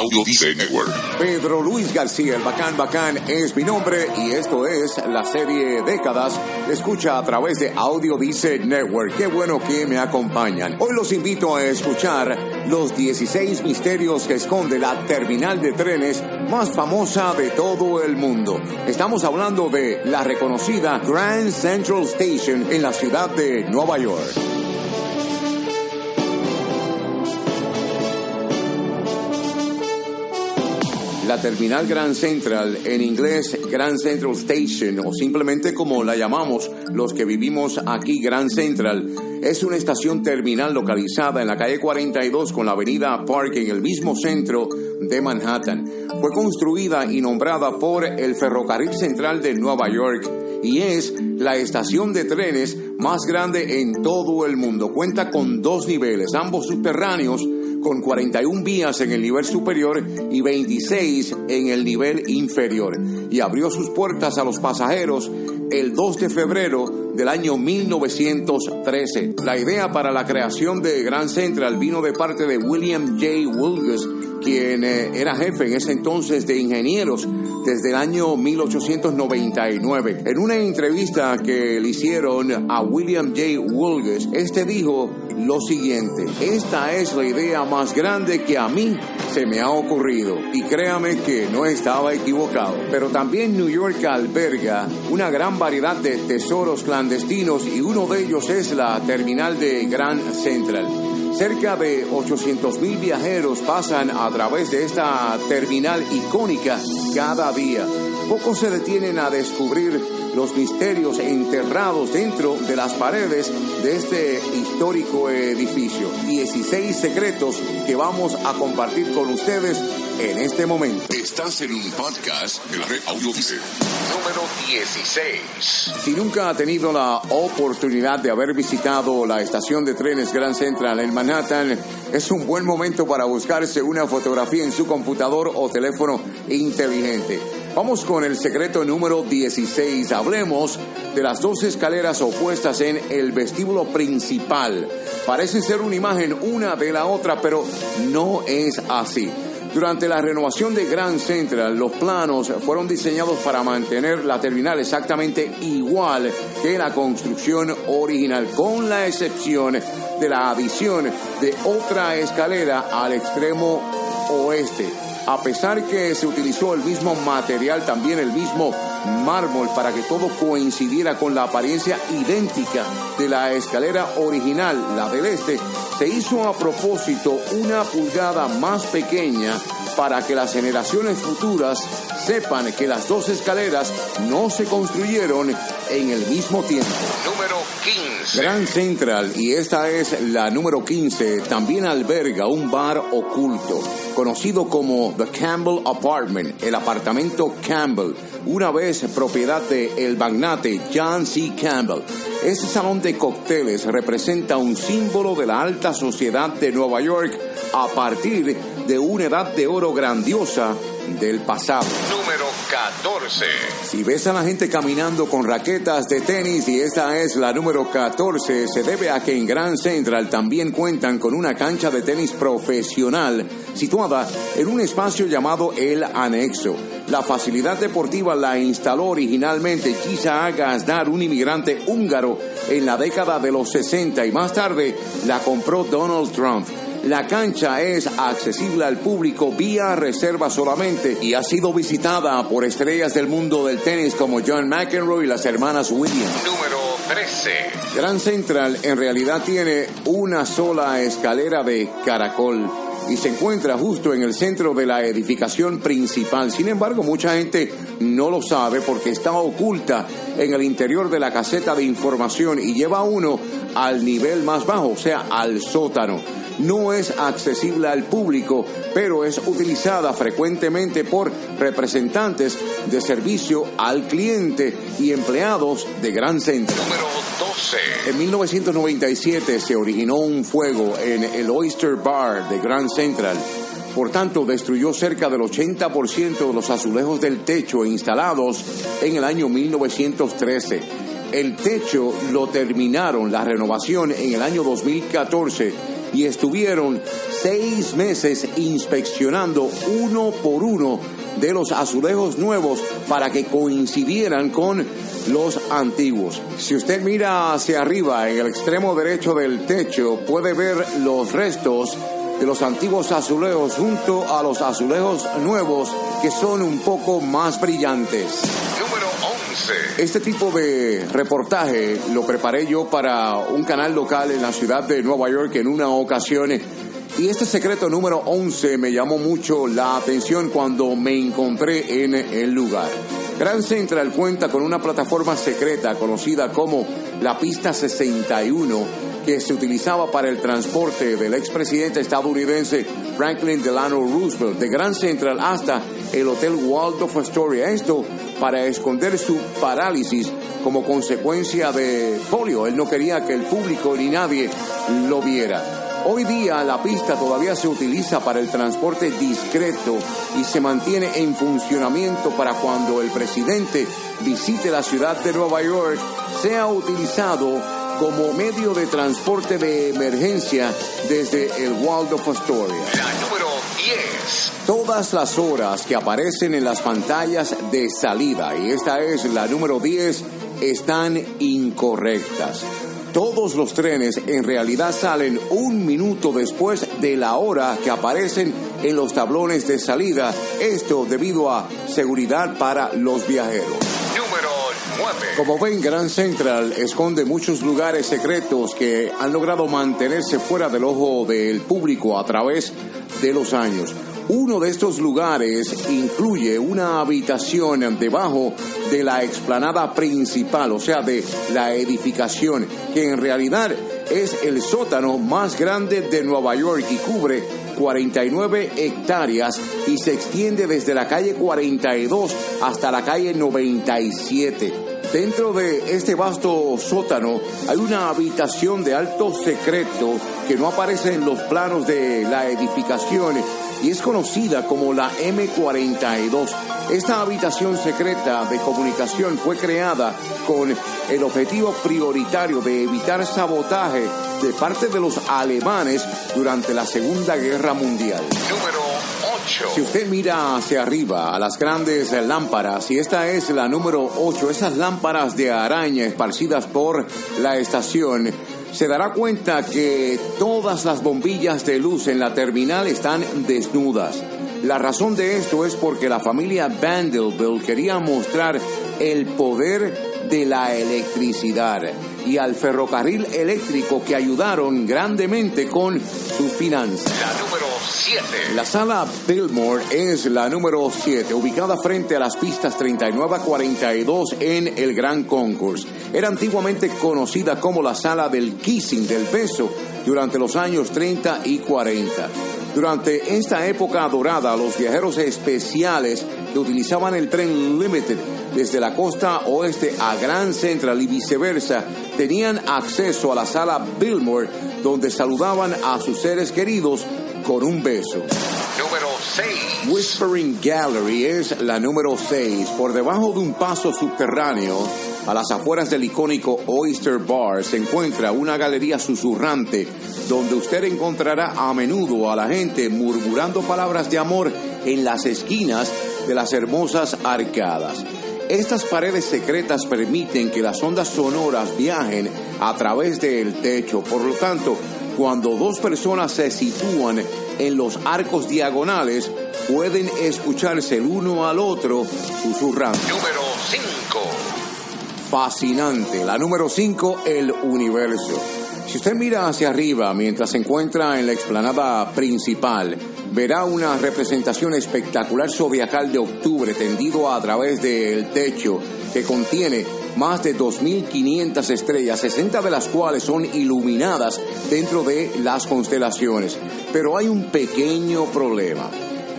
Audio Dice Network. Pedro Luis García, el Bacán Bacán, es mi nombre y esto es la serie Décadas. Escucha a través de Audio Dice Network. Qué bueno que me acompañan. Hoy los invito a escuchar los 16 misterios que esconde la terminal de trenes más famosa de todo el mundo. Estamos hablando de la reconocida Grand Central Station en la ciudad de Nueva York. La terminal Grand Central, en inglés Grand Central Station o simplemente como la llamamos los que vivimos aquí Grand Central, es una estación terminal localizada en la calle 42 con la avenida Park en el mismo centro de Manhattan. Fue construida y nombrada por el Ferrocarril Central de Nueva York y es la estación de trenes más grande en todo el mundo. Cuenta con dos niveles, ambos subterráneos con 41 vías en el nivel superior y 26 en el nivel inferior, y abrió sus puertas a los pasajeros el 2 de febrero del año 1913. La idea para la creación de Grand Central vino de parte de William J. Wilgus, quien eh, era jefe en ese entonces de ingenieros desde el año 1899. En una entrevista que le hicieron a William J. Wilgus, este dijo lo siguiente, esta es la idea más grande que a mí se me ha ocurrido y créame que no estaba equivocado. Pero también New York alberga una gran variedad de tesoros clandestinos y uno de ellos es la terminal de Grand Central. Cerca de 800 mil viajeros pasan a través de esta terminal icónica cada día. Pocos se detienen a descubrir los misterios enterrados dentro de las paredes de este histórico edificio. 16 secretos que vamos a compartir con ustedes en este momento. Estás en un podcast de la red Audio Dice. Número 16. Si nunca ha tenido la oportunidad de haber visitado la estación de trenes Grand Central en Manhattan, es un buen momento para buscarse una fotografía en su computador o teléfono inteligente. Vamos con el secreto número 16. Hablemos de las dos escaleras opuestas en el vestíbulo principal. Parecen ser una imagen una de la otra, pero no es así. Durante la renovación de Grand Central, los planos fueron diseñados para mantener la terminal exactamente igual que la construcción original, con la excepción de la adición de otra escalera al extremo oeste. A pesar que se utilizó el mismo material, también el mismo mármol para que todo coincidiera con la apariencia idéntica de la escalera original, la del este, se hizo a propósito una pulgada más pequeña para que las generaciones futuras sepan que las dos escaleras no se construyeron en el mismo tiempo. Número 15. Grand Central, y esta es la número 15, también alberga un bar oculto, conocido como The Campbell Apartment, el apartamento Campbell, una vez propiedad de el magnate John C. Campbell. Este salón de cócteles representa un símbolo de la alta sociedad de Nueva York a partir de una edad de oro grandiosa del pasado. Número 14. Si ves a la gente caminando con raquetas de tenis y esta es la número 14, se debe a que en Grand Central también cuentan con una cancha de tenis profesional situada en un espacio llamado El Anexo. La facilidad deportiva la instaló originalmente Kisa Gazdar, un inmigrante húngaro, en la década de los 60 y más tarde la compró Donald Trump. La cancha es accesible al público vía reserva solamente y ha sido visitada por estrellas del mundo del tenis como John McEnroe y las hermanas Williams. Número 13. Grand Central en realidad tiene una sola escalera de caracol y se encuentra justo en el centro de la edificación principal. Sin embargo, mucha gente no lo sabe porque está oculta en el interior de la caseta de información y lleva uno al nivel más bajo, o sea, al sótano no es accesible al público, pero es utilizada frecuentemente por representantes de servicio al cliente y empleados de Gran Centro. Número 12. En 1997 se originó un fuego en el Oyster Bar de Grand Central. Por tanto, destruyó cerca del 80% de los azulejos del techo instalados en el año 1913. El techo lo terminaron la renovación en el año 2014 y estuvieron seis meses inspeccionando uno por uno de los azulejos nuevos para que coincidieran con los antiguos. Si usted mira hacia arriba en el extremo derecho del techo, puede ver los restos de los antiguos azulejos junto a los azulejos nuevos que son un poco más brillantes. Número 11. Este tipo de reportaje lo preparé yo para un canal local en la ciudad de Nueva York en una ocasión. Y este secreto número 11 me llamó mucho la atención cuando me encontré en el lugar. Grand Central cuenta con una plataforma secreta conocida como la Pista 61 que se utilizaba para el transporte del expresidente estadounidense Franklin Delano Roosevelt de Grand Central hasta el Hotel Waldorf Astoria. Esto para esconder su parálisis como consecuencia de polio. Él no quería que el público ni nadie lo viera. Hoy día la pista todavía se utiliza para el transporte discreto y se mantiene en funcionamiento para cuando el presidente visite la ciudad de Nueva York, sea utilizado como medio de transporte de emergencia desde el Waldorf Astoria. La número 10. Todas las horas que aparecen en las pantallas de salida, y esta es la número 10, están incorrectas. Todos los trenes en realidad salen un minuto después de la hora que aparecen en los tablones de salida, esto debido a seguridad para los viajeros. Número 9. Como ven, Grand Central esconde muchos lugares secretos que han logrado mantenerse fuera del ojo del público a través de los años. Uno de estos lugares incluye una habitación debajo de la explanada principal, o sea, de la edificación, que en realidad es el sótano más grande de Nueva York y cubre 49 hectáreas y se extiende desde la calle 42 hasta la calle 97. Dentro de este vasto sótano hay una habitación de alto secreto que no aparece en los planos de la edificación y es conocida como la M42. Esta habitación secreta de comunicación fue creada con el objetivo prioritario de evitar sabotaje de parte de los alemanes durante la Segunda Guerra Mundial. Número 8. Si usted mira hacia arriba a las grandes lámparas, y esta es la número 8, esas lámparas de araña esparcidas por la estación, se dará cuenta que todas las bombillas de luz en la terminal están desnudas. La razón de esto es porque la familia Vanderbilt quería mostrar el poder de la electricidad y al ferrocarril eléctrico que ayudaron grandemente con sus finanzas. La número 7. La sala Billmore es la número 7, ubicada frente a las pistas 39 a 42 en el Gran Concourse. Era antiguamente conocida como la sala del kissing del beso durante los años 30 y 40. Durante esta época dorada, los viajeros especiales que utilizaban el tren Limited desde la costa oeste a Grand Central y viceversa tenían acceso a la sala Billmore donde saludaban a sus seres queridos con un beso. Número 6. Whispering Gallery es la número 6. Por debajo de un paso subterráneo, a las afueras del icónico Oyster Bar, se encuentra una galería susurrante donde usted encontrará a menudo a la gente murmurando palabras de amor en las esquinas de las hermosas arcadas. Estas paredes secretas permiten que las ondas sonoras viajen a través del techo. Por lo tanto, cuando dos personas se sitúan en los arcos diagonales, pueden escucharse el uno al otro susurrando. Número 5. Fascinante. La número 5, el universo. Si usted mira hacia arriba mientras se encuentra en la explanada principal, verá una representación espectacular zodiacal de octubre tendido a través del techo que contiene más de 2.500 estrellas, 60 de las cuales son iluminadas dentro de las constelaciones. Pero hay un pequeño problema.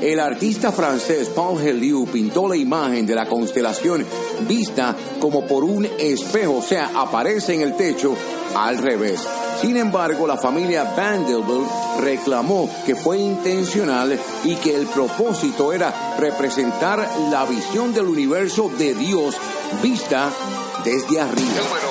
El artista francés Paul Heliou pintó la imagen de la constelación vista como por un espejo, o sea, aparece en el techo al revés. Sin embargo, la familia Vanderbilt reclamó que fue intencional y que el propósito era representar la visión del universo de Dios vista desde arriba.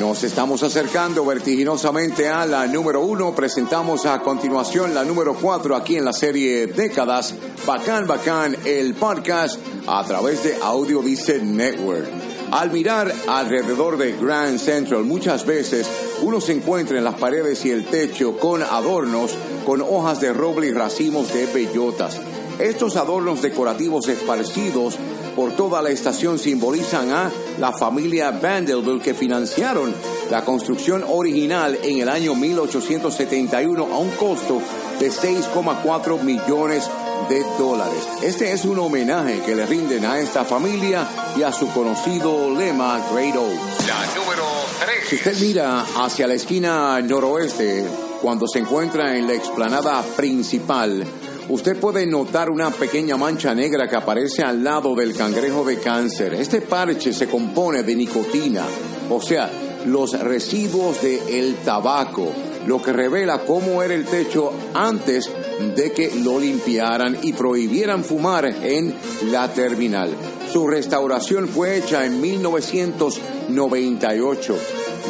Nos estamos acercando vertiginosamente a la número uno. Presentamos a continuación la número cuatro aquí en la serie Décadas. Bacán, bacán, el podcast a través de Audio Dice Network. Al mirar alrededor de Grand Central, muchas veces uno se encuentra en las paredes y el techo con adornos, con hojas de roble y racimos de bellotas. Estos adornos decorativos esparcidos por toda la estación simbolizan a la familia Vanderbilt que financiaron la construcción original en el año 1871 a un costo de 6,4 millones de dólares. Este es un homenaje que le rinden a esta familia y a su conocido lema Great Oak. La número 3. Si usted mira hacia la esquina noroeste, cuando se encuentra en la explanada principal, usted puede notar una pequeña mancha negra que aparece al lado del cangrejo de cáncer. Este parche se compone de nicotina, o sea, los residuos de el tabaco, lo que revela cómo era el techo antes de que lo limpiaran y prohibieran fumar en la terminal. Su restauración fue hecha en 1998.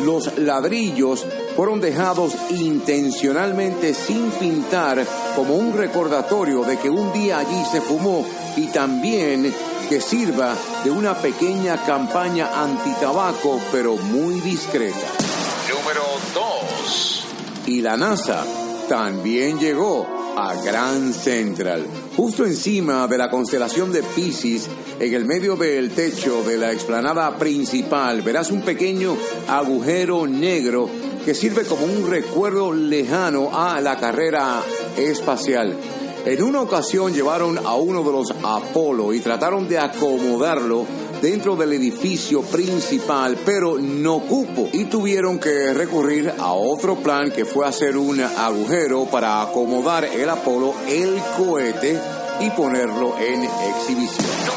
Los ladrillos fueron dejados intencionalmente sin pintar como un recordatorio de que un día allí se fumó y también que sirva de una pequeña campaña antitabaco pero muy discreta. Número 2. Y la NASA también llegó a Grand Central, justo encima de la constelación de Pisces, en el medio del techo de la explanada principal, verás un pequeño agujero negro que sirve como un recuerdo lejano a la carrera espacial. En una ocasión llevaron a uno de los Apolo y trataron de acomodarlo dentro del edificio principal, pero no cupo y tuvieron que recurrir a otro plan que fue hacer un agujero para acomodar el Apolo, el cohete y ponerlo en exhibición.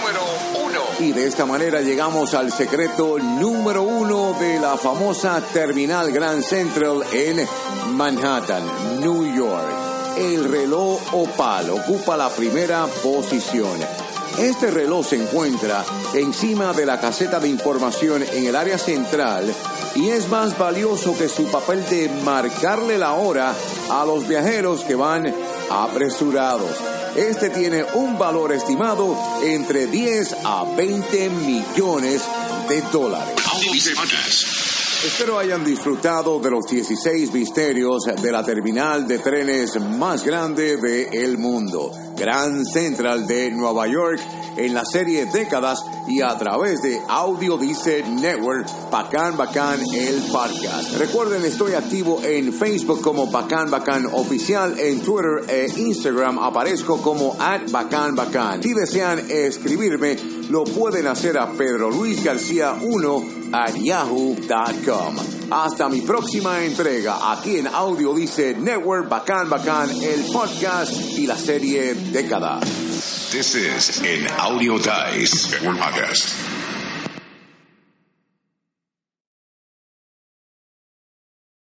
Número 1. Y de esta manera llegamos al secreto número uno de la famosa Terminal Grand Central en Manhattan, New York. El reloj opal ocupa la primera posición. Este reloj se encuentra encima de la caseta de información en el área central y es más valioso que su papel de marcarle la hora a los viajeros que van apresurados. Este tiene un valor estimado entre 10 a 20 millones de dólares. Espero hayan disfrutado de los 16 misterios de la terminal de trenes más grande del mundo, Grand Central de Nueva York, en la serie Décadas y a través de Audio Dice Network, Bacán Bacán el podcast. Recuerden, estoy activo en Facebook como Bacán Bacán Oficial, en Twitter e Instagram aparezco como at Bacán Bacán. Si desean escribirme, lo pueden hacer a Pedro Luis García 1 at yahoo.com. Hasta mi próxima entrega aquí en Audio Dice Network, Bacán Bacán, el podcast y la serie Décadas. This is an Audio Dice Network podcast.